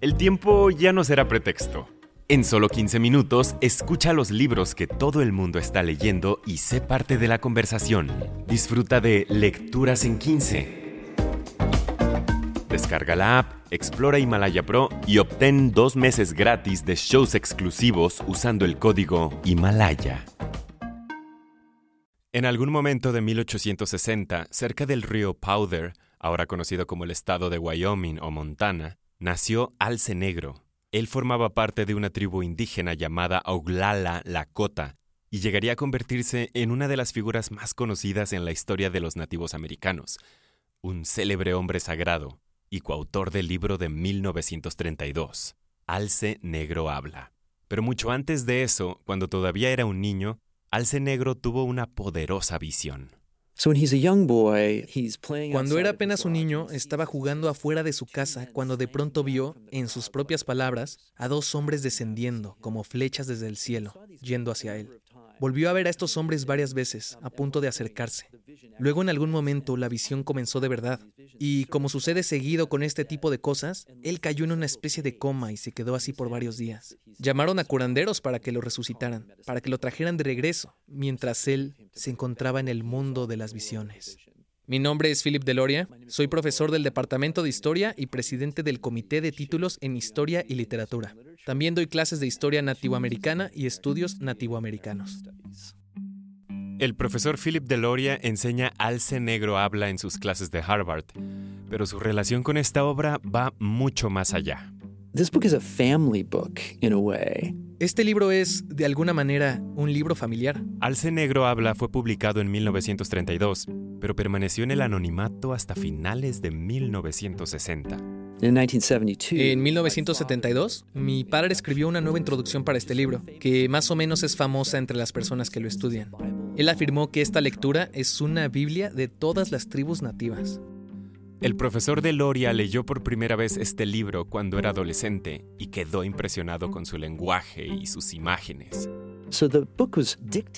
El tiempo ya no será pretexto. En solo 15 minutos, escucha los libros que todo el mundo está leyendo y sé parte de la conversación. Disfruta de Lecturas en 15. Descarga la app, explora Himalaya Pro y obtén dos meses gratis de shows exclusivos usando el código Himalaya. En algún momento de 1860, cerca del río Powder, ahora conocido como el estado de Wyoming o Montana, nació Alce Negro, él formaba parte de una tribu indígena llamada Oglala Lakota y llegaría a convertirse en una de las figuras más conocidas en la historia de los nativos americanos, un célebre hombre sagrado y coautor del libro de 1932, Alce Negro Habla. Pero mucho antes de eso, cuando todavía era un niño, Alce Negro tuvo una poderosa visión. Cuando era apenas un niño, estaba jugando afuera de su casa cuando de pronto vio, en sus propias palabras, a dos hombres descendiendo como flechas desde el cielo, yendo hacia él. Volvió a ver a estos hombres varias veces, a punto de acercarse. Luego en algún momento la visión comenzó de verdad, y como sucede seguido con este tipo de cosas, él cayó en una especie de coma y se quedó así por varios días. Llamaron a curanderos para que lo resucitaran, para que lo trajeran de regreso, mientras él se encontraba en el mundo de las visiones. Mi nombre es Philip Deloria, soy profesor del Departamento de Historia y presidente del Comité de Títulos en Historia y Literatura. También doy clases de Historia Nativoamericana y Estudios Nativoamericanos. El profesor Philip Deloria enseña Alce Negro Habla en sus clases de Harvard, pero su relación con esta obra va mucho más allá. Este libro es, de alguna manera, un libro familiar. Alce Negro Habla fue publicado en 1932 pero permaneció en el anonimato hasta finales de 1960. En 1972, mi padre escribió una nueva introducción para este libro, que más o menos es famosa entre las personas que lo estudian. Él afirmó que esta lectura es una Biblia de todas las tribus nativas. El profesor de Loria leyó por primera vez este libro cuando era adolescente y quedó impresionado con su lenguaje y sus imágenes.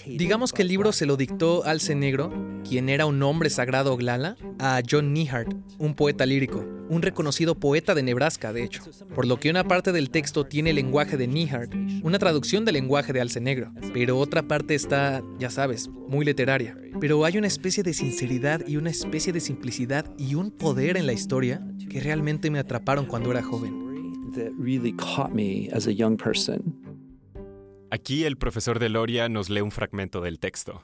Digamos que el libro se lo dictó Alce Negro, quien era un hombre sagrado Glala, a John Nehart, un poeta lírico, un reconocido poeta de Nebraska, de hecho. Por lo que una parte del texto tiene el lenguaje de Nehart, una traducción del lenguaje de Alce Negro, pero otra parte está, ya sabes, muy literaria. Pero hay una especie de sinceridad y una especie de simplicidad y un poder en la historia que realmente me atraparon cuando era joven. Aquí el profesor de Loria nos lee un fragmento del texto.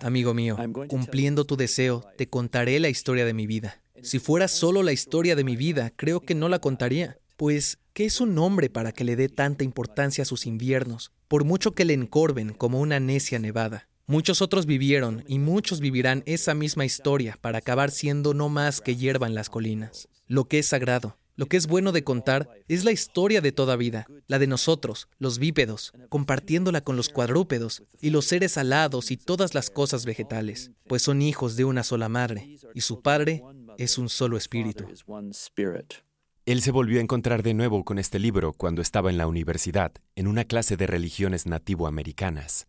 Amigo mío, cumpliendo tu deseo, te contaré la historia de mi vida. Si fuera solo la historia de mi vida, creo que no la contaría. Pues, ¿qué es un hombre para que le dé tanta importancia a sus inviernos, por mucho que le encorven como una necia nevada? Muchos otros vivieron y muchos vivirán esa misma historia para acabar siendo no más que hierba en las colinas. Lo que es sagrado, lo que es bueno de contar es la historia de toda vida, la de nosotros, los bípedos, compartiéndola con los cuadrúpedos y los seres alados y todas las cosas vegetales, pues son hijos de una sola madre, y su padre es un solo espíritu. Él se volvió a encontrar de nuevo con este libro cuando estaba en la universidad, en una clase de religiones nativoamericanas.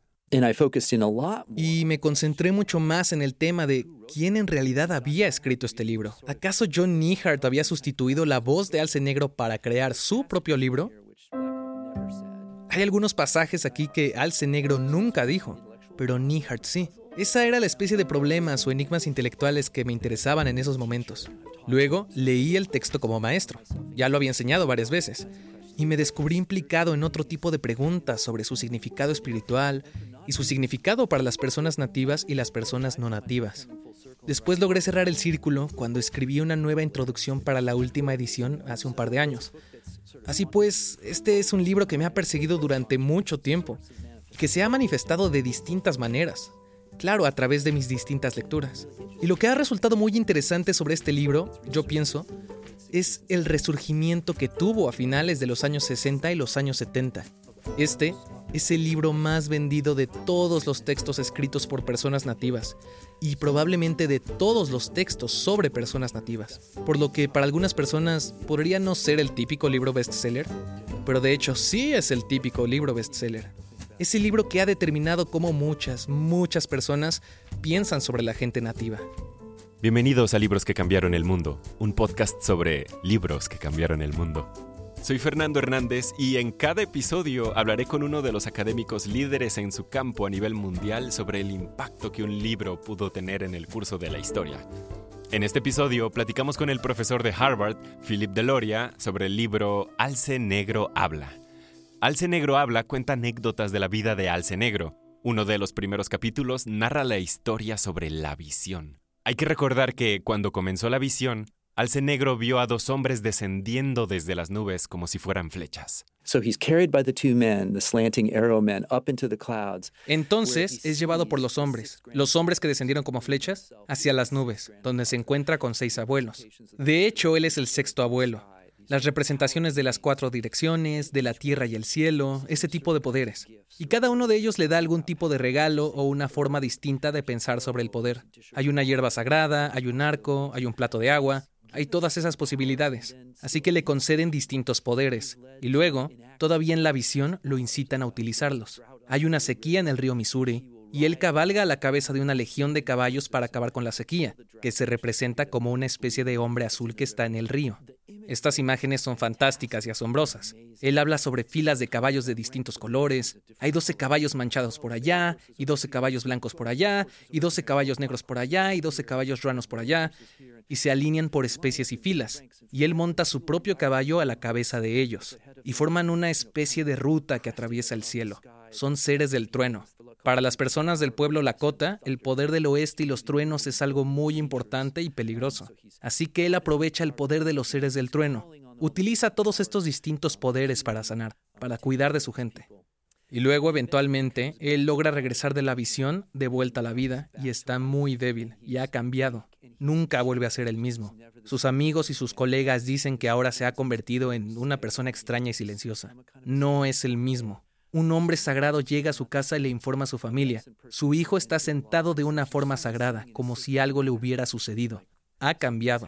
Y me concentré mucho más en el tema de quién en realidad había escrito este libro. ¿Acaso John Nehart había sustituido la voz de Alce Negro para crear su propio libro? Hay algunos pasajes aquí que Alce Negro nunca dijo, pero Nehart sí. Esa era la especie de problemas o enigmas intelectuales que me interesaban en esos momentos. Luego leí el texto como maestro. Ya lo había enseñado varias veces. Y me descubrí implicado en otro tipo de preguntas sobre su significado espiritual y su significado para las personas nativas y las personas no nativas. Después logré cerrar el círculo cuando escribí una nueva introducción para la última edición hace un par de años. Así pues, este es un libro que me ha perseguido durante mucho tiempo y que se ha manifestado de distintas maneras, claro, a través de mis distintas lecturas. Y lo que ha resultado muy interesante sobre este libro, yo pienso, es el resurgimiento que tuvo a finales de los años 60 y los años 70. Este es el libro más vendido de todos los textos escritos por personas nativas y probablemente de todos los textos sobre personas nativas, por lo que para algunas personas podría no ser el típico libro bestseller, pero de hecho sí es el típico libro bestseller. Es el libro que ha determinado cómo muchas, muchas personas piensan sobre la gente nativa. Bienvenidos a Libros que cambiaron el mundo, un podcast sobre libros que cambiaron el mundo. Soy Fernando Hernández y en cada episodio hablaré con uno de los académicos líderes en su campo a nivel mundial sobre el impacto que un libro pudo tener en el curso de la historia. En este episodio platicamos con el profesor de Harvard, Philip Deloria, sobre el libro Alce Negro Habla. Alce Negro Habla cuenta anécdotas de la vida de Alce Negro. Uno de los primeros capítulos narra la historia sobre la visión. Hay que recordar que cuando comenzó la visión, Alce Negro vio a dos hombres descendiendo desde las nubes como si fueran flechas. Entonces es llevado por los hombres, los hombres que descendieron como flechas, hacia las nubes, donde se encuentra con seis abuelos. De hecho, él es el sexto abuelo. Las representaciones de las cuatro direcciones, de la tierra y el cielo, ese tipo de poderes. Y cada uno de ellos le da algún tipo de regalo o una forma distinta de pensar sobre el poder. Hay una hierba sagrada, hay un arco, hay un plato de agua, hay todas esas posibilidades, así que le conceden distintos poderes, y luego, todavía en la visión, lo incitan a utilizarlos. Hay una sequía en el río Missouri, y él cabalga a la cabeza de una legión de caballos para acabar con la sequía, que se representa como una especie de hombre azul que está en el río. Estas imágenes son fantásticas y asombrosas. Él habla sobre filas de caballos de distintos colores. Hay 12 caballos manchados por allá, y 12 caballos blancos por allá, y 12 caballos negros por allá, y 12 caballos ranos por allá y se alinean por especies y filas, y él monta su propio caballo a la cabeza de ellos, y forman una especie de ruta que atraviesa el cielo. Son seres del trueno. Para las personas del pueblo Lakota, el poder del oeste y los truenos es algo muy importante y peligroso. Así que él aprovecha el poder de los seres del trueno. Utiliza todos estos distintos poderes para sanar, para cuidar de su gente. Y luego, eventualmente, él logra regresar de la visión de vuelta a la vida y está muy débil y ha cambiado. Nunca vuelve a ser el mismo. Sus amigos y sus colegas dicen que ahora se ha convertido en una persona extraña y silenciosa. No es el mismo. Un hombre sagrado llega a su casa y le informa a su familia. Su hijo está sentado de una forma sagrada, como si algo le hubiera sucedido. Ha cambiado.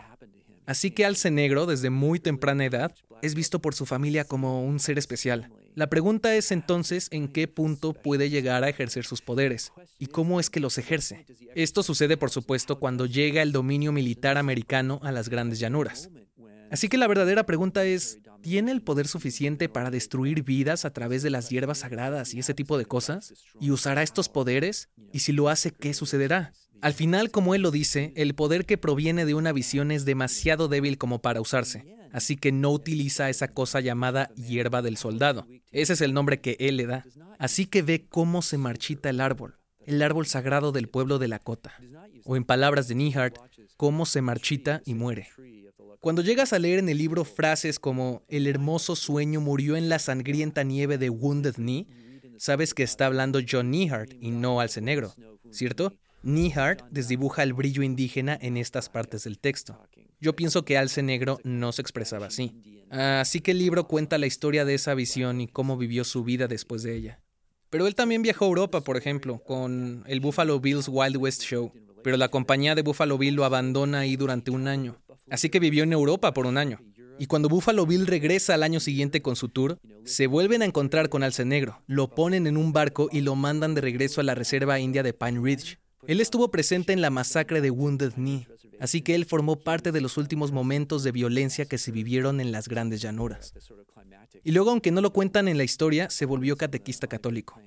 Así que Alce Negro, desde muy temprana edad, es visto por su familia como un ser especial. La pregunta es entonces en qué punto puede llegar a ejercer sus poderes y cómo es que los ejerce. Esto sucede, por supuesto, cuando llega el dominio militar americano a las grandes llanuras. Así que la verdadera pregunta es, ¿tiene el poder suficiente para destruir vidas a través de las hierbas sagradas y ese tipo de cosas? ¿Y usará estos poderes? Y si lo hace, ¿qué sucederá? Al final, como él lo dice, el poder que proviene de una visión es demasiado débil como para usarse así que no utiliza esa cosa llamada hierba del soldado. Ese es el nombre que él le da. Así que ve cómo se marchita el árbol, el árbol sagrado del pueblo de Lakota. O en palabras de Nihart, cómo se marchita y muere. Cuando llegas a leer en el libro frases como el hermoso sueño murió en la sangrienta nieve de Wounded Knee, sabes que está hablando John Nihart y no Alce Negro, ¿cierto? Nihart desdibuja el brillo indígena en estas partes del texto. Yo pienso que Alce Negro no se expresaba así. Así que el libro cuenta la historia de esa visión y cómo vivió su vida después de ella. Pero él también viajó a Europa, por ejemplo, con el Buffalo Bills Wild West Show. Pero la compañía de Buffalo Bill lo abandona ahí durante un año. Así que vivió en Europa por un año. Y cuando Buffalo Bill regresa al año siguiente con su tour, se vuelven a encontrar con Alce Negro, lo ponen en un barco y lo mandan de regreso a la reserva india de Pine Ridge. Él estuvo presente en la masacre de Wounded Knee, así que él formó parte de los últimos momentos de violencia que se vivieron en las grandes llanuras. Y luego, aunque no lo cuentan en la historia, se volvió catequista católico.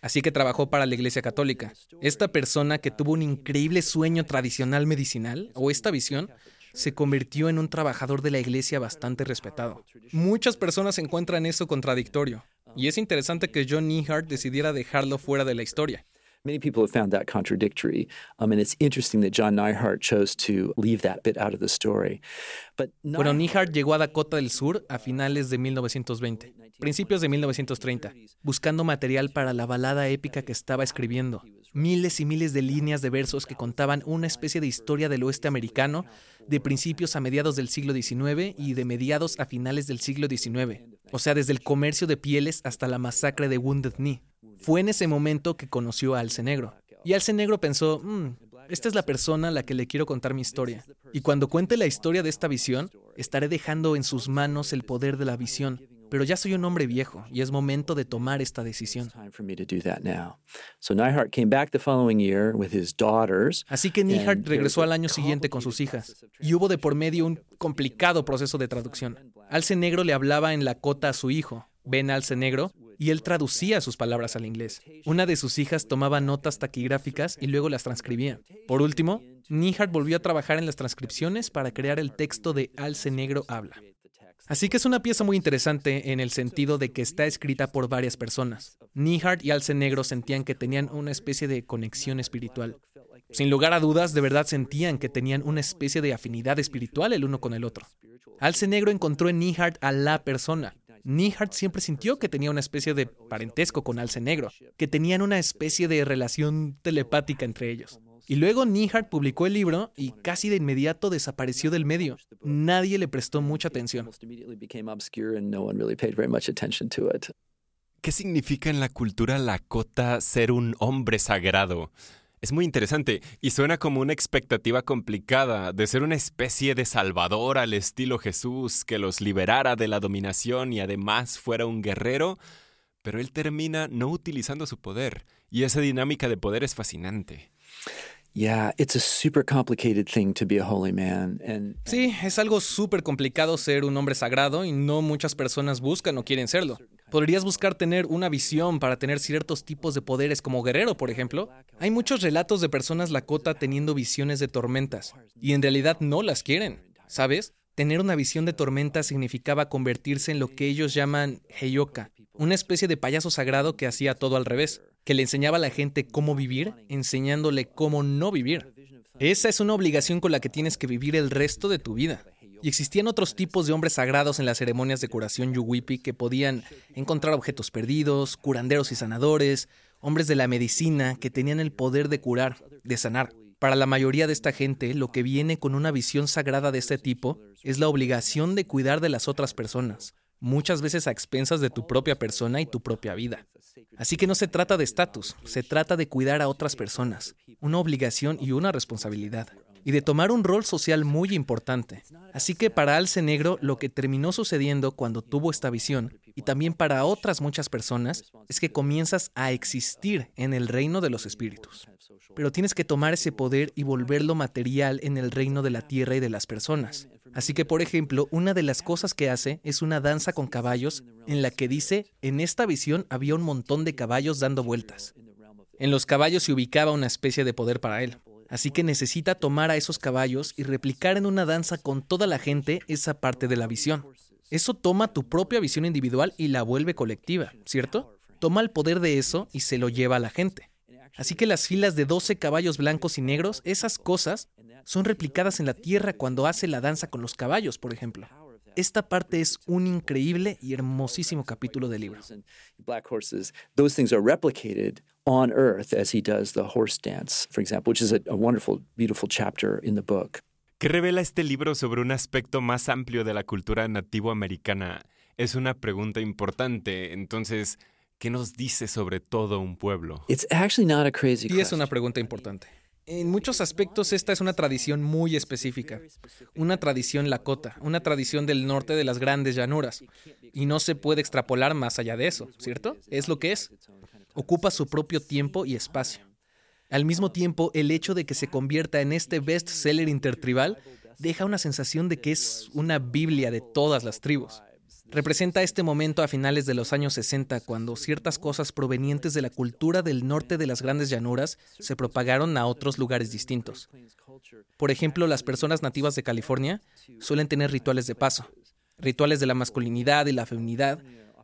Así que trabajó para la Iglesia Católica. Esta persona que tuvo un increíble sueño tradicional medicinal, o esta visión, se convirtió en un trabajador de la Iglesia bastante respetado. Muchas personas encuentran eso contradictorio, y es interesante que John Nehart decidiera dejarlo fuera de la historia. Many people have found that contradictory, um, and it's interesting that John Neihart chose to leave that bit out of the story. But bueno, Neihart llegó a Dakota del Sur a finales de 1920, principios de 1930, buscando material para la balada épica que estaba escribiendo. Miles y miles de líneas de versos que contaban una especie de historia del oeste americano de principios a mediados del siglo XIX y de mediados a finales del siglo XIX, o sea, desde el comercio de pieles hasta la masacre de Wounded Knee. Fue en ese momento que conoció a Alce Negro. Y Alce Negro pensó, mm, esta es la persona a la que le quiero contar mi historia. Y cuando cuente la historia de esta visión, estaré dejando en sus manos el poder de la visión, pero ya soy un hombre viejo y es momento de tomar esta decisión. Así que Nihart regresó al año siguiente con sus hijas y hubo de por medio un complicado proceso de traducción. Alce Negro le hablaba en Lakota a su hijo, Ben Alce Negro, y él traducía sus palabras al inglés. Una de sus hijas tomaba notas taquigráficas y luego las transcribía. Por último, Nihart volvió a trabajar en las transcripciones para crear el texto de Alce Negro Habla. Así que es una pieza muy interesante en el sentido de que está escrita por varias personas. Nihart y Alce Negro sentían que tenían una especie de conexión espiritual. Sin lugar a dudas, de verdad sentían que tenían una especie de afinidad espiritual el uno con el otro. Alce Negro encontró en Nihart a la persona. Nihart siempre sintió que tenía una especie de parentesco con Alce Negro, que tenían una especie de relación telepática entre ellos. Y luego Nihart publicó el libro y casi de inmediato desapareció del medio. Nadie le prestó mucha atención. ¿Qué significa en la cultura lakota ser un hombre sagrado? Es muy interesante y suena como una expectativa complicada de ser una especie de salvador al estilo Jesús que los liberara de la dominación y además fuera un guerrero, pero él termina no utilizando su poder y esa dinámica de poder es fascinante. Sí, es algo súper complicado ser un hombre sagrado y no muchas personas buscan o quieren serlo. Podrías buscar tener una visión para tener ciertos tipos de poderes como guerrero, por ejemplo. Hay muchos relatos de personas Lakota teniendo visiones de tormentas y en realidad no las quieren, ¿sabes? Tener una visión de tormenta significaba convertirse en lo que ellos llaman Heyoka, una especie de payaso sagrado que hacía todo al revés que le enseñaba a la gente cómo vivir, enseñándole cómo no vivir. Esa es una obligación con la que tienes que vivir el resto de tu vida. Y existían otros tipos de hombres sagrados en las ceremonias de curación yuwipi que podían encontrar objetos perdidos, curanderos y sanadores, hombres de la medicina que tenían el poder de curar, de sanar. Para la mayoría de esta gente, lo que viene con una visión sagrada de este tipo es la obligación de cuidar de las otras personas, muchas veces a expensas de tu propia persona y tu propia vida. Así que no se trata de estatus, se trata de cuidar a otras personas, una obligación y una responsabilidad, y de tomar un rol social muy importante. Así que para Alce Negro lo que terminó sucediendo cuando tuvo esta visión, y también para otras muchas personas, es que comienzas a existir en el reino de los espíritus. Pero tienes que tomar ese poder y volverlo material en el reino de la tierra y de las personas. Así que, por ejemplo, una de las cosas que hace es una danza con caballos en la que dice, en esta visión había un montón de caballos dando vueltas. En los caballos se ubicaba una especie de poder para él. Así que necesita tomar a esos caballos y replicar en una danza con toda la gente esa parte de la visión. Eso toma tu propia visión individual y la vuelve colectiva, ¿cierto? Toma el poder de eso y se lo lleva a la gente. Así que las filas de 12 caballos blancos y negros, esas cosas, son replicadas en la Tierra cuando hace la danza con los caballos, por ejemplo. Esta parte es un increíble y hermosísimo capítulo del libro. On earth as he does the horse dance, for example, which is a, a wonderful, beautiful chapter in the book. ¿Qué revela este libro sobre un aspecto más amplio de la cultura nativo americana? Es una pregunta importante, entonces, ¿qué nos dice sobre todo un pueblo? It's actually not a crazy y es una pregunta importante. En muchos aspectos esta es una tradición muy específica, una tradición lakota, una tradición del norte de las grandes llanuras, y no se puede extrapolar más allá de eso, ¿cierto? Es lo que es. Ocupa su propio tiempo y espacio. Al mismo tiempo, el hecho de que se convierta en este best-seller intertribal deja una sensación de que es una Biblia de todas las tribus. Representa este momento a finales de los años 60, cuando ciertas cosas provenientes de la cultura del norte de las grandes llanuras se propagaron a otros lugares distintos. Por ejemplo, las personas nativas de California suelen tener rituales de paso, rituales de la masculinidad y la feminidad,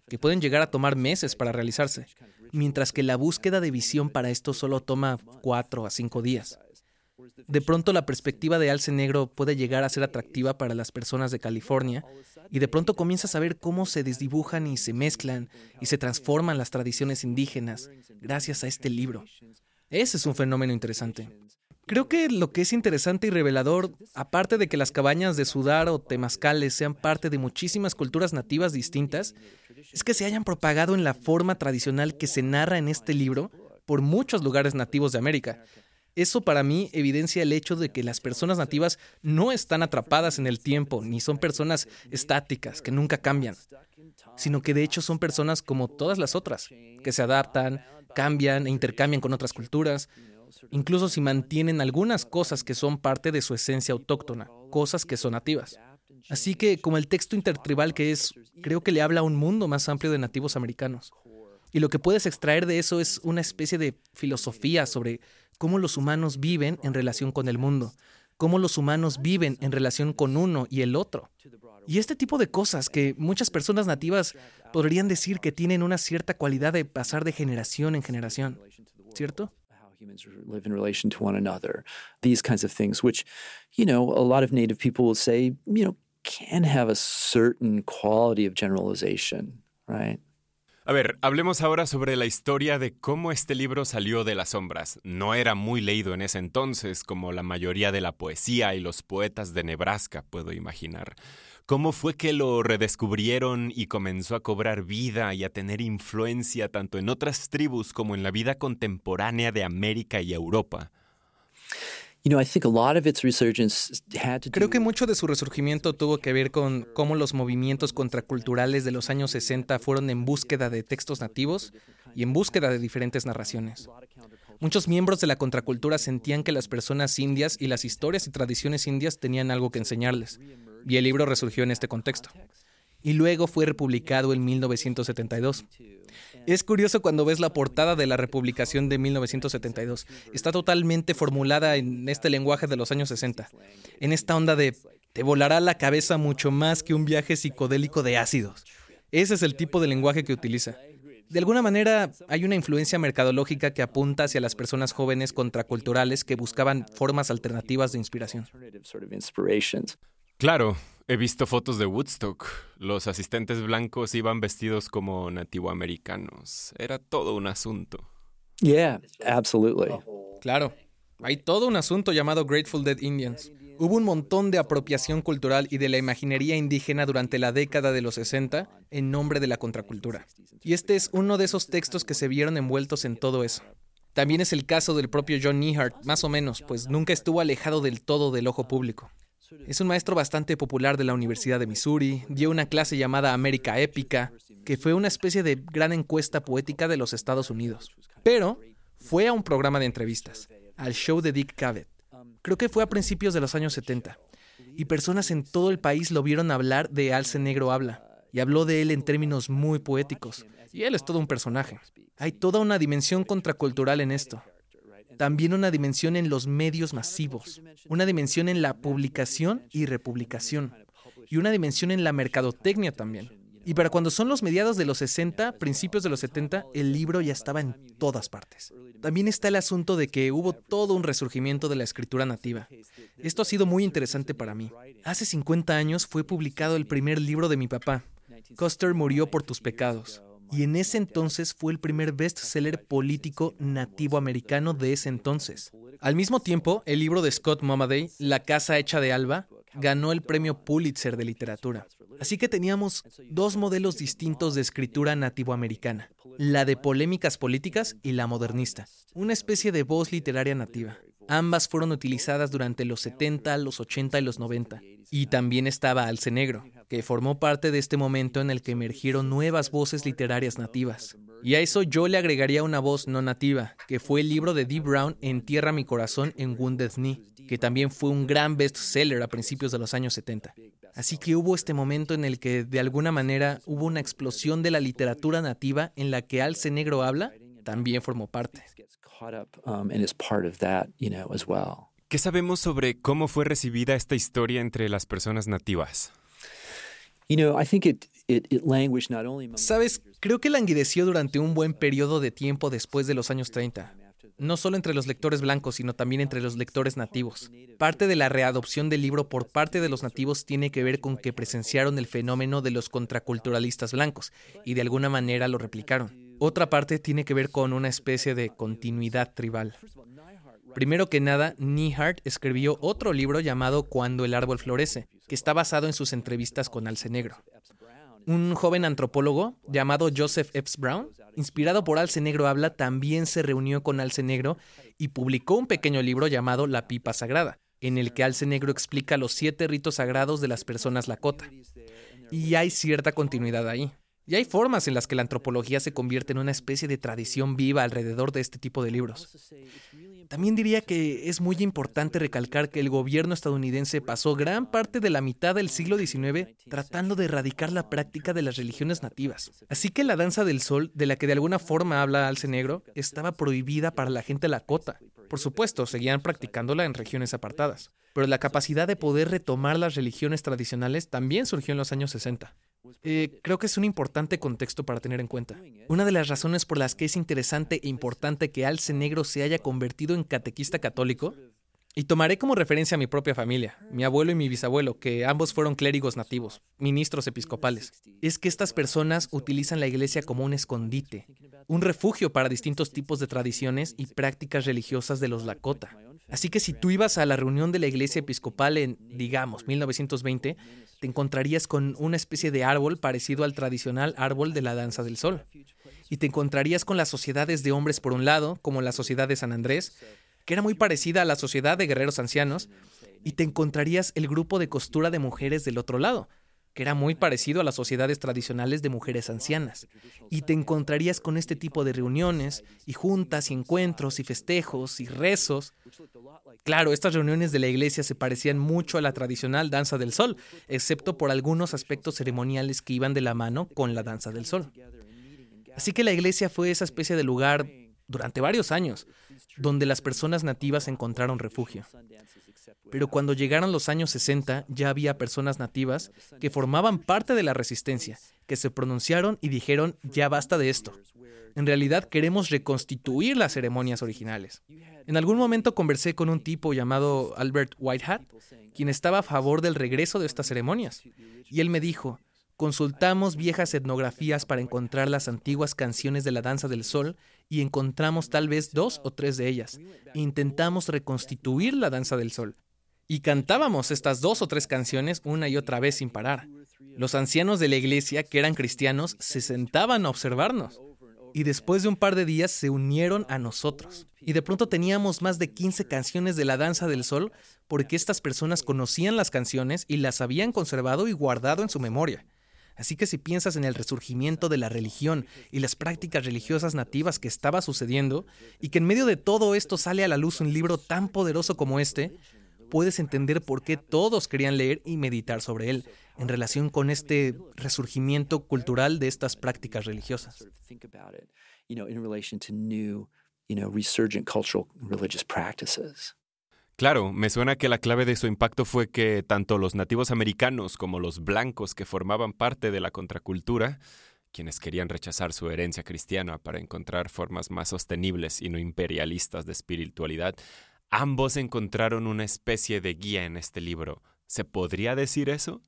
que pueden llegar a tomar meses para realizarse, mientras que la búsqueda de visión para esto solo toma cuatro a cinco días. De pronto la perspectiva de alce negro puede llegar a ser atractiva para las personas de California y de pronto comienzas a ver cómo se desdibujan y se mezclan y se transforman las tradiciones indígenas gracias a este libro. Ese es un fenómeno interesante. Creo que lo que es interesante y revelador, aparte de que las cabañas de sudar o temazcales sean parte de muchísimas culturas nativas distintas, es que se hayan propagado en la forma tradicional que se narra en este libro por muchos lugares nativos de América. Eso para mí evidencia el hecho de que las personas nativas no están atrapadas en el tiempo, ni son personas estáticas que nunca cambian, sino que de hecho son personas como todas las otras, que se adaptan, cambian e intercambian con otras culturas, incluso si mantienen algunas cosas que son parte de su esencia autóctona, cosas que son nativas. Así que, como el texto intertribal que es, creo que le habla a un mundo más amplio de nativos americanos. Y lo que puedes extraer de eso es una especie de filosofía sobre cómo los humanos viven en relación con el mundo, cómo los humanos viven en relación con uno y el otro. Y este tipo de cosas que muchas personas nativas podrían decir que tienen una cierta cualidad de pasar de generación en generación, ¿cierto? humans live in relation to one another. These kinds of things, which, you know, a lot of Native people will say, you know, can have a certain quality? A ver, hablemos ahora sobre la historia de cómo este libro salió de las sombras. No era muy leído en ese entonces, como la mayoría de la poesía y los poetas de Nebraska, puedo imaginar. ¿Cómo fue que lo redescubrieron y comenzó a cobrar vida y a tener influencia tanto en otras tribus como en la vida contemporánea de América y Europa? Creo que mucho de su resurgimiento tuvo que ver con cómo los movimientos contraculturales de los años 60 fueron en búsqueda de textos nativos y en búsqueda de diferentes narraciones. Muchos miembros de la contracultura sentían que las personas indias y las historias y tradiciones indias tenían algo que enseñarles, y el libro resurgió en este contexto. Y luego fue republicado en 1972. Es curioso cuando ves la portada de la republicación de 1972. Está totalmente formulada en este lenguaje de los años 60, en esta onda de te volará la cabeza mucho más que un viaje psicodélico de ácidos. Ese es el tipo de lenguaje que utiliza. De alguna manera, hay una influencia mercadológica que apunta hacia las personas jóvenes contraculturales que buscaban formas alternativas de inspiración. Claro, he visto fotos de Woodstock. Los asistentes blancos iban vestidos como nativoamericanos. Era todo un asunto. Yeah, absolutely. Claro, hay todo un asunto llamado Grateful Dead Indians. Hubo un montón de apropiación cultural y de la imaginería indígena durante la década de los 60 en nombre de la contracultura. Y este es uno de esos textos que se vieron envueltos en todo eso. También es el caso del propio John Nehart, más o menos, pues nunca estuvo alejado del todo del ojo público. Es un maestro bastante popular de la Universidad de Missouri, dio una clase llamada América Épica, que fue una especie de gran encuesta poética de los Estados Unidos. Pero fue a un programa de entrevistas, al show de Dick Cavett. Creo que fue a principios de los años 70. Y personas en todo el país lo vieron hablar de Alce Negro Habla. Y habló de él en términos muy poéticos. Y él es todo un personaje. Hay toda una dimensión contracultural en esto también una dimensión en los medios masivos, una dimensión en la publicación y republicación, y una dimensión en la mercadotecnia también. Y para cuando son los mediados de los 60, principios de los 70, el libro ya estaba en todas partes. También está el asunto de que hubo todo un resurgimiento de la escritura nativa. Esto ha sido muy interesante para mí. Hace 50 años fue publicado el primer libro de mi papá. Custer murió por tus pecados y en ese entonces fue el primer bestseller político nativo americano de ese entonces. Al mismo tiempo, el libro de Scott Momaday, La casa hecha de Alba, ganó el premio Pulitzer de literatura. Así que teníamos dos modelos distintos de escritura nativoamericana, la de polémicas políticas y la modernista, una especie de voz literaria nativa. Ambas fueron utilizadas durante los 70, los 80 y los 90. Y también estaba Alce Negro, que formó parte de este momento en el que emergieron nuevas voces literarias nativas. Y a eso yo le agregaría una voz no nativa, que fue el libro de Dee Brown En Tierra mi corazón en Wounded Knee, que también fue un gran bestseller a principios de los años 70. Así que hubo este momento en el que de alguna manera hubo una explosión de la literatura nativa en la que Alce Negro habla, también formó parte. Um, ¿Qué sabemos sobre cómo fue recibida esta historia entre las personas nativas? Sabes, creo que languideció durante un buen periodo de tiempo después de los años 30. No solo entre los lectores blancos, sino también entre los lectores nativos. Parte de la readopción del libro por parte de los nativos tiene que ver con que presenciaron el fenómeno de los contraculturalistas blancos y de alguna manera lo replicaron. Otra parte tiene que ver con una especie de continuidad tribal. Primero que nada, Nehart escribió otro libro llamado Cuando el árbol florece, que está basado en sus entrevistas con Alce Negro. Un joven antropólogo llamado Joseph Epps Brown inspirado por Alce Negro Habla, también se reunió con Alce Negro y publicó un pequeño libro llamado La Pipa Sagrada, en el que Alce Negro explica los siete ritos sagrados de las personas Lakota. Y hay cierta continuidad ahí. Y hay formas en las que la antropología se convierte en una especie de tradición viva alrededor de este tipo de libros. También diría que es muy importante recalcar que el gobierno estadounidense pasó gran parte de la mitad del siglo XIX tratando de erradicar la práctica de las religiones nativas. Así que la danza del sol, de la que de alguna forma habla Alce Negro, estaba prohibida para la gente lakota. Por supuesto, seguían practicándola en regiones apartadas, pero la capacidad de poder retomar las religiones tradicionales también surgió en los años 60. Eh, creo que es un importante contexto para tener en cuenta. Una de las razones por las que es interesante e importante que Alce Negro se haya convertido en catequista católico, y tomaré como referencia a mi propia familia, mi abuelo y mi bisabuelo, que ambos fueron clérigos nativos, ministros episcopales, es que estas personas utilizan la iglesia como un escondite, un refugio para distintos tipos de tradiciones y prácticas religiosas de los Lakota. Así que si tú ibas a la reunión de la iglesia episcopal en, digamos, 1920, te encontrarías con una especie de árbol parecido al tradicional árbol de la danza del sol. Y te encontrarías con las sociedades de hombres por un lado, como la sociedad de San Andrés, que era muy parecida a la sociedad de guerreros ancianos, y te encontrarías el grupo de costura de mujeres del otro lado, que era muy parecido a las sociedades tradicionales de mujeres ancianas. Y te encontrarías con este tipo de reuniones, y juntas, y encuentros, y festejos, y rezos. Claro, estas reuniones de la iglesia se parecían mucho a la tradicional danza del sol, excepto por algunos aspectos ceremoniales que iban de la mano con la danza del sol. Así que la iglesia fue esa especie de lugar durante varios años, donde las personas nativas encontraron refugio. Pero cuando llegaron los años 60 ya había personas nativas que formaban parte de la resistencia, que se pronunciaron y dijeron, ya basta de esto. En realidad queremos reconstituir las ceremonias originales. En algún momento conversé con un tipo llamado Albert Whitehat, quien estaba a favor del regreso de estas ceremonias. Y él me dijo, consultamos viejas etnografías para encontrar las antiguas canciones de la danza del sol y encontramos tal vez dos o tres de ellas. intentamos reconstituir la danza del sol. Y cantábamos estas dos o tres canciones una y otra vez sin parar. Los ancianos de la iglesia, que eran cristianos, se sentaban a observarnos. Y después de un par de días se unieron a nosotros. Y de pronto teníamos más de 15 canciones de la danza del sol porque estas personas conocían las canciones y las habían conservado y guardado en su memoria. Así que si piensas en el resurgimiento de la religión y las prácticas religiosas nativas que estaba sucediendo, y que en medio de todo esto sale a la luz un libro tan poderoso como este, puedes entender por qué todos querían leer y meditar sobre él en relación con este resurgimiento cultural de estas prácticas religiosas. Claro, me suena que la clave de su impacto fue que tanto los nativos americanos como los blancos que formaban parte de la contracultura, quienes querían rechazar su herencia cristiana para encontrar formas más sostenibles y no imperialistas de espiritualidad, ambos encontraron una especie de guía en este libro. ¿Se podría decir eso?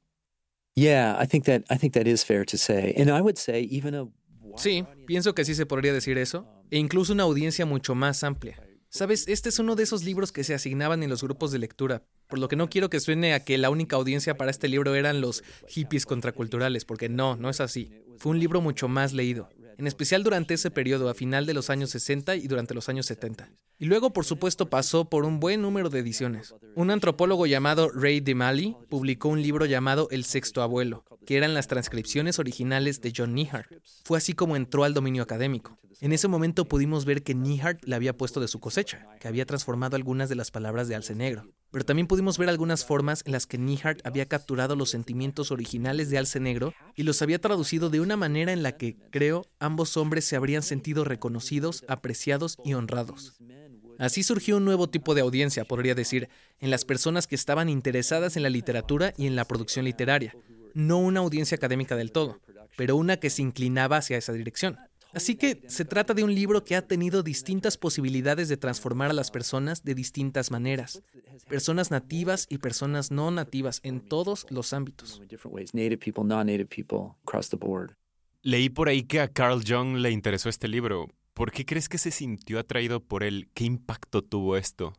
Sí, pienso que sí se podría decir eso, e incluso una audiencia mucho más amplia. Sabes, este es uno de esos libros que se asignaban en los grupos de lectura, por lo que no quiero que suene a que la única audiencia para este libro eran los hippies contraculturales, porque no, no es así. Fue un libro mucho más leído, en especial durante ese periodo, a final de los años 60 y durante los años 70. Y luego, por supuesto, pasó por un buen número de ediciones. Un antropólogo llamado Ray DeMali publicó un libro llamado El Sexto Abuelo, que eran las transcripciones originales de John Nihart. Fue así como entró al dominio académico. En ese momento pudimos ver que Nihart le había puesto de su cosecha, que había transformado algunas de las palabras de Alce Negro. Pero también pudimos ver algunas formas en las que Nihart había capturado los sentimientos originales de Alce Negro y los había traducido de una manera en la que, creo, ambos hombres se habrían sentido reconocidos, apreciados y honrados. Así surgió un nuevo tipo de audiencia, podría decir, en las personas que estaban interesadas en la literatura y en la producción literaria, no una audiencia académica del todo, pero una que se inclinaba hacia esa dirección. Así que se trata de un libro que ha tenido distintas posibilidades de transformar a las personas de distintas maneras. Personas nativas y personas no nativas en todos los ámbitos. Leí por ahí que a Carl Jung le interesó este libro. ¿Por qué crees que se sintió atraído por él? ¿Qué impacto tuvo esto?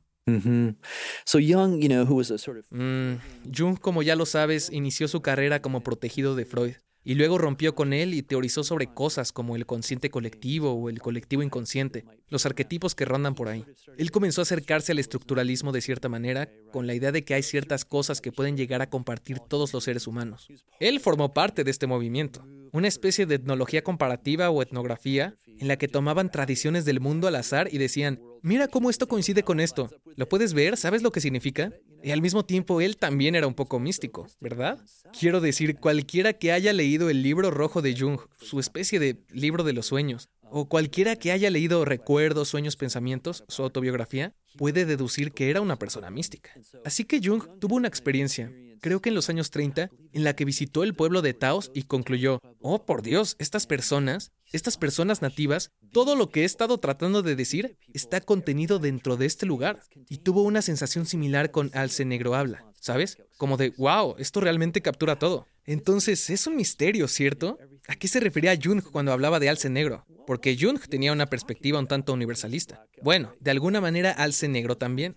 Jung, como ya lo sabes, inició su carrera como protegido de Freud y luego rompió con él y teorizó sobre cosas como el consciente colectivo o el colectivo inconsciente, los arquetipos que rondan por ahí. Él comenzó a acercarse al estructuralismo de cierta manera, con la idea de que hay ciertas cosas que pueden llegar a compartir todos los seres humanos. Él formó parte de este movimiento, una especie de etnología comparativa o etnografía en la que tomaban tradiciones del mundo al azar y decían, mira cómo esto coincide con esto, ¿lo puedes ver? ¿Sabes lo que significa? Y al mismo tiempo él también era un poco místico, ¿verdad? Quiero decir, cualquiera que haya leído el libro rojo de Jung, su especie de libro de los sueños, o cualquiera que haya leído Recuerdos, Sueños, Pensamientos, su autobiografía, puede deducir que era una persona mística. Así que Jung tuvo una experiencia, creo que en los años 30, en la que visitó el pueblo de Taos y concluyó, oh por Dios, estas personas, estas personas nativas, todo lo que he estado tratando de decir está contenido dentro de este lugar. Y tuvo una sensación similar con Alce Negro Habla, ¿sabes? Como de, wow, esto realmente captura todo. Entonces, es un misterio, ¿cierto? ¿A qué se refería Jung cuando hablaba de Alce Negro? Porque Jung tenía una perspectiva un tanto universalista. Bueno, de alguna manera Alce Negro también.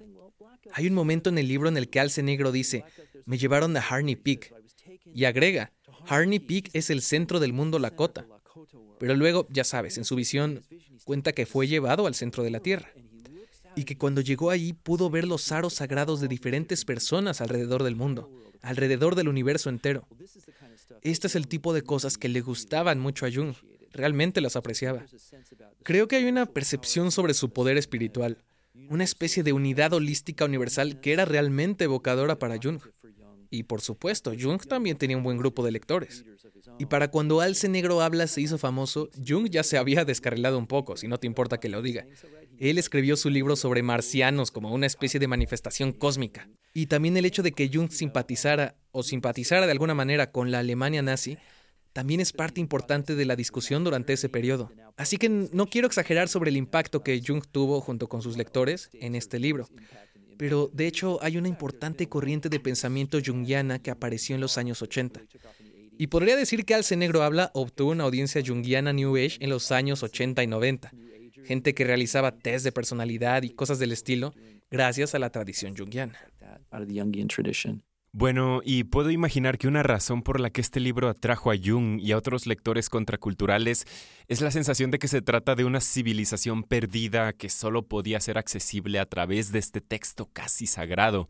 Hay un momento en el libro en el que Alce Negro dice, me llevaron a Harney Peak. Y agrega, Harney Peak es el centro del mundo Lakota. Pero luego, ya sabes, en su visión cuenta que fue llevado al centro de la Tierra. Y que cuando llegó allí pudo ver los aros sagrados de diferentes personas alrededor del mundo, alrededor del universo entero. Este es el tipo de cosas que le gustaban mucho a Jung. Realmente las apreciaba. Creo que hay una percepción sobre su poder espiritual, una especie de unidad holística universal que era realmente evocadora para Jung. Y por supuesto, Jung también tenía un buen grupo de lectores. Y para cuando Alce Negro Habla se hizo famoso, Jung ya se había descarrilado un poco, si no te importa que lo diga. Él escribió su libro sobre marcianos como una especie de manifestación cósmica. Y también el hecho de que Jung simpatizara o simpatizara de alguna manera con la Alemania nazi también es parte importante de la discusión durante ese periodo. Así que no quiero exagerar sobre el impacto que Jung tuvo junto con sus lectores en este libro. Pero de hecho hay una importante corriente de pensamiento jungiana que apareció en los años 80. Y podría decir que Alce Negro Habla obtuvo una audiencia junguiana New Age en los años 80 y 90. Gente que realizaba test de personalidad y cosas del estilo gracias a la tradición junguiana. Bueno, y puedo imaginar que una razón por la que este libro atrajo a Jung y a otros lectores contraculturales es la sensación de que se trata de una civilización perdida que solo podía ser accesible a través de este texto casi sagrado.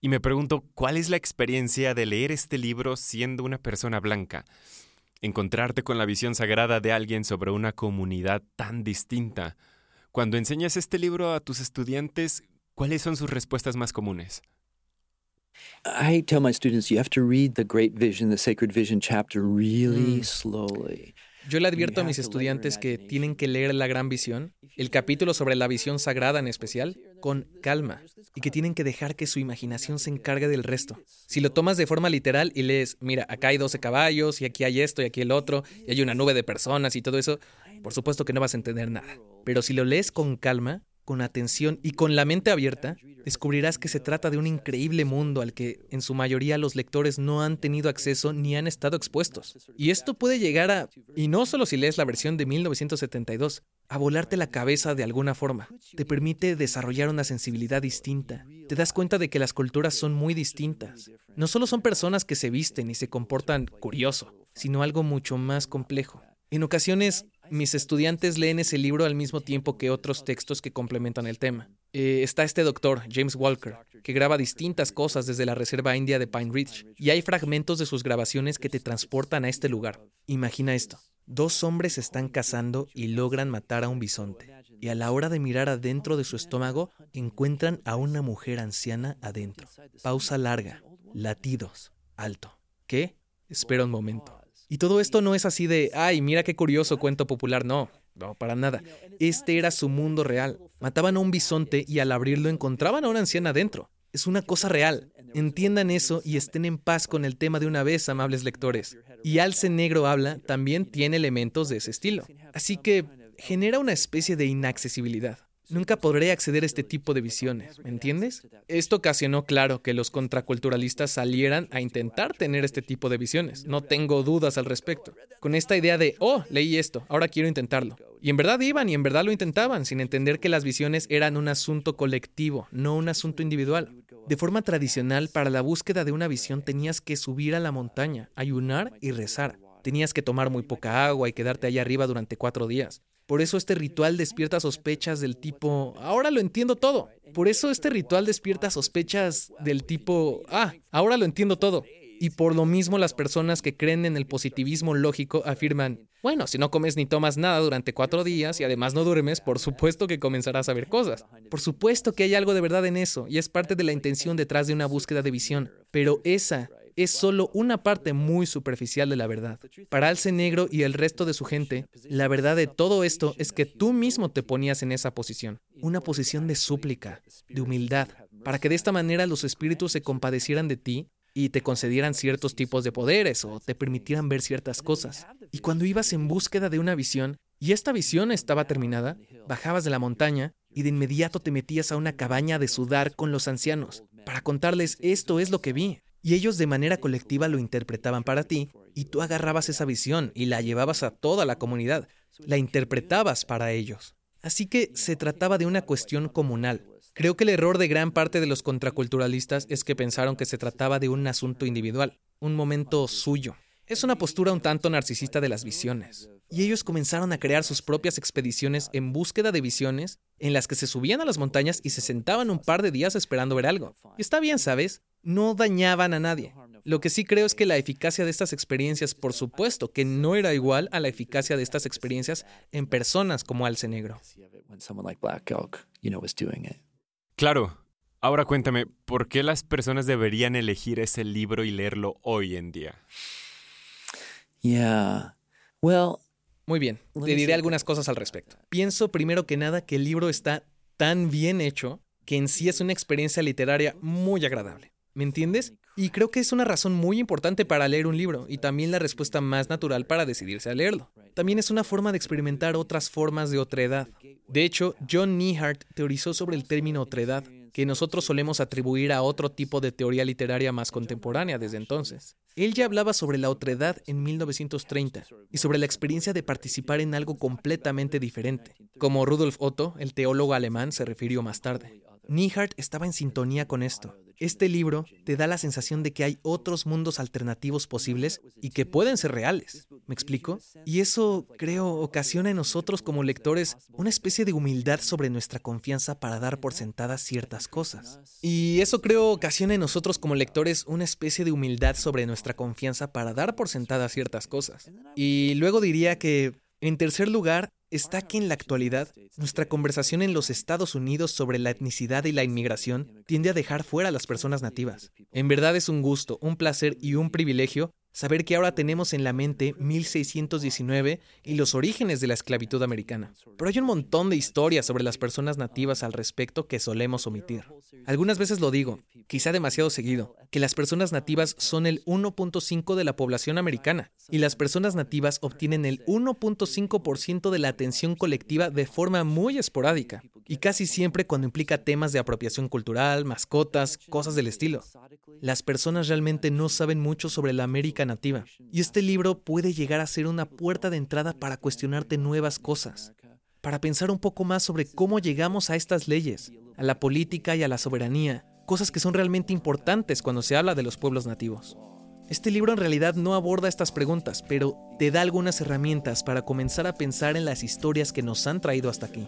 Y me pregunto, ¿cuál es la experiencia de leer este libro siendo una persona blanca? Encontrarte con la visión sagrada de alguien sobre una comunidad tan distinta. Cuando enseñas este libro a tus estudiantes, ¿cuáles son sus respuestas más comunes? I tell my students you have to read the Great Vision, the Sacred Vision chapter really mm. slowly. Yo le advierto a mis estudiantes que tienen que leer la gran visión, el capítulo sobre la visión sagrada en especial, con calma y que tienen que dejar que su imaginación se encargue del resto. Si lo tomas de forma literal y lees, mira, acá hay 12 caballos y aquí hay esto y aquí el otro y hay una nube de personas y todo eso, por supuesto que no vas a entender nada. Pero si lo lees con calma, con atención y con la mente abierta, descubrirás que se trata de un increíble mundo al que en su mayoría los lectores no han tenido acceso ni han estado expuestos. Y esto puede llegar a, y no solo si lees la versión de 1972, a volarte la cabeza de alguna forma. Te permite desarrollar una sensibilidad distinta. Te das cuenta de que las culturas son muy distintas. No solo son personas que se visten y se comportan curioso, sino algo mucho más complejo. En ocasiones mis estudiantes leen ese libro al mismo tiempo que otros textos que complementan el tema. Eh, está este doctor, James Walker, que graba distintas cosas desde la Reserva India de Pine Ridge, y hay fragmentos de sus grabaciones que te transportan a este lugar. Imagina esto. Dos hombres están cazando y logran matar a un bisonte, y a la hora de mirar adentro de su estómago encuentran a una mujer anciana adentro. Pausa larga, latidos, alto. ¿Qué? Espera un momento. Y todo esto no es así de, ay, mira qué curioso cuento popular, no, no, para nada. Este era su mundo real. Mataban a un bisonte y al abrirlo encontraban a una anciana adentro. Es una cosa real. Entiendan eso y estén en paz con el tema de una vez, amables lectores. Y Alce Negro habla también tiene elementos de ese estilo. Así que genera una especie de inaccesibilidad. Nunca podré acceder a este tipo de visiones, ¿me entiendes? Esto ocasionó, claro, que los contraculturalistas salieran a intentar tener este tipo de visiones. No tengo dudas al respecto. Con esta idea de, oh, leí esto, ahora quiero intentarlo. Y en verdad iban y en verdad lo intentaban, sin entender que las visiones eran un asunto colectivo, no un asunto individual. De forma tradicional, para la búsqueda de una visión tenías que subir a la montaña, ayunar y rezar. Tenías que tomar muy poca agua y quedarte allá arriba durante cuatro días. Por eso este ritual despierta sospechas del tipo, ahora lo entiendo todo. Por eso este ritual despierta sospechas del tipo, ah, ahora lo entiendo todo. Y por lo mismo las personas que creen en el positivismo lógico afirman, bueno, si no comes ni tomas nada durante cuatro días y además no duermes, por supuesto que comenzarás a ver cosas. Por supuesto que hay algo de verdad en eso y es parte de la intención detrás de una búsqueda de visión. Pero esa es solo una parte muy superficial de la verdad. Para Alce Negro y el resto de su gente, la verdad de todo esto es que tú mismo te ponías en esa posición, una posición de súplica, de humildad, para que de esta manera los espíritus se compadecieran de ti y te concedieran ciertos tipos de poderes o te permitieran ver ciertas cosas. Y cuando ibas en búsqueda de una visión, y esta visión estaba terminada, bajabas de la montaña y de inmediato te metías a una cabaña de sudar con los ancianos, para contarles esto es lo que vi. Y ellos de manera colectiva lo interpretaban para ti, y tú agarrabas esa visión y la llevabas a toda la comunidad, la interpretabas para ellos. Así que se trataba de una cuestión comunal. Creo que el error de gran parte de los contraculturalistas es que pensaron que se trataba de un asunto individual, un momento suyo. Es una postura un tanto narcisista de las visiones. Y ellos comenzaron a crear sus propias expediciones en búsqueda de visiones, en las que se subían a las montañas y se sentaban un par de días esperando ver algo. Está bien, ¿sabes? No dañaban a nadie. Lo que sí creo es que la eficacia de estas experiencias, por supuesto, que no era igual a la eficacia de estas experiencias en personas como Alce Negro. Claro. Ahora cuéntame, ¿por qué las personas deberían elegir ese libro y leerlo hoy en día? Yeah. Well, muy bien, te diré algunas cosas al respecto. Pienso primero que nada que el libro está tan bien hecho que en sí es una experiencia literaria muy agradable. ¿Me entiendes? Y creo que es una razón muy importante para leer un libro y también la respuesta más natural para decidirse a leerlo. También es una forma de experimentar otras formas de otredad. De hecho, John Nehart teorizó sobre el término otredad, que nosotros solemos atribuir a otro tipo de teoría literaria más contemporánea desde entonces. Él ya hablaba sobre la otredad en 1930 y sobre la experiencia de participar en algo completamente diferente, como Rudolf Otto, el teólogo alemán, se refirió más tarde. Niehart estaba en sintonía con esto. Este libro te da la sensación de que hay otros mundos alternativos posibles y que pueden ser reales. ¿Me explico? Y eso, creo, ocasiona en nosotros como lectores una especie de humildad sobre nuestra confianza para dar por sentadas ciertas cosas. Y eso, creo, ocasiona en nosotros como lectores una especie de humildad sobre nuestra confianza para dar por sentadas ciertas cosas. Y luego diría que, en tercer lugar, está que en la actualidad nuestra conversación en los Estados Unidos sobre la etnicidad y la inmigración tiende a dejar fuera a las personas nativas. En verdad es un gusto, un placer y un privilegio Saber que ahora tenemos en la mente 1619 y los orígenes de la esclavitud americana. Pero hay un montón de historias sobre las personas nativas al respecto que solemos omitir. Algunas veces lo digo, quizá demasiado seguido, que las personas nativas son el 1.5 de la población americana y las personas nativas obtienen el 1.5% de la atención colectiva de forma muy esporádica y casi siempre cuando implica temas de apropiación cultural, mascotas, cosas del estilo. Las personas realmente no saben mucho sobre la América nativa, y este libro puede llegar a ser una puerta de entrada para cuestionarte nuevas cosas, para pensar un poco más sobre cómo llegamos a estas leyes, a la política y a la soberanía, cosas que son realmente importantes cuando se habla de los pueblos nativos. Este libro en realidad no aborda estas preguntas, pero te da algunas herramientas para comenzar a pensar en las historias que nos han traído hasta aquí.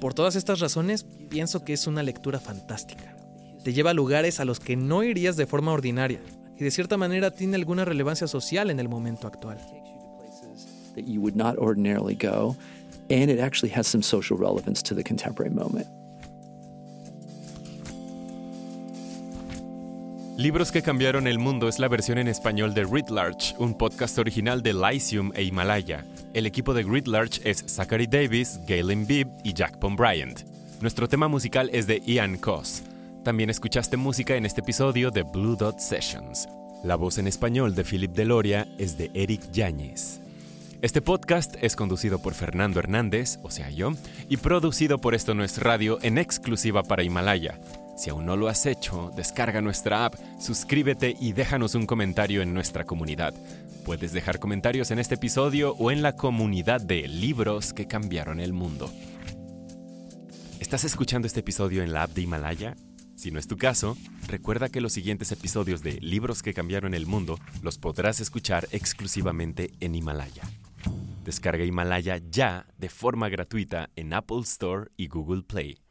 Por todas estas razones, pienso que es una lectura fantástica. Te lleva a lugares a los que no irías de forma ordinaria y de cierta manera tiene alguna relevancia social en el momento actual. Libros que cambiaron el mundo es la versión en español de Read Large, un podcast original de Lyceum e Himalaya. El equipo de Read Large es Zachary Davis, Galen Bibb y Jack Bryant. Nuestro tema musical es de Ian Koss. También escuchaste música en este episodio de Blue Dot Sessions. La voz en español de Philip Deloria es de Eric Yáñez. Este podcast es conducido por Fernando Hernández, o sea yo, y producido por Esto No es Radio en exclusiva para Himalaya. Si aún no lo has hecho, descarga nuestra app, suscríbete y déjanos un comentario en nuestra comunidad. Puedes dejar comentarios en este episodio o en la comunidad de libros que cambiaron el mundo. ¿Estás escuchando este episodio en la app de Himalaya? Si no es tu caso, recuerda que los siguientes episodios de Libros que cambiaron el mundo los podrás escuchar exclusivamente en Himalaya. Descarga Himalaya ya de forma gratuita en Apple Store y Google Play.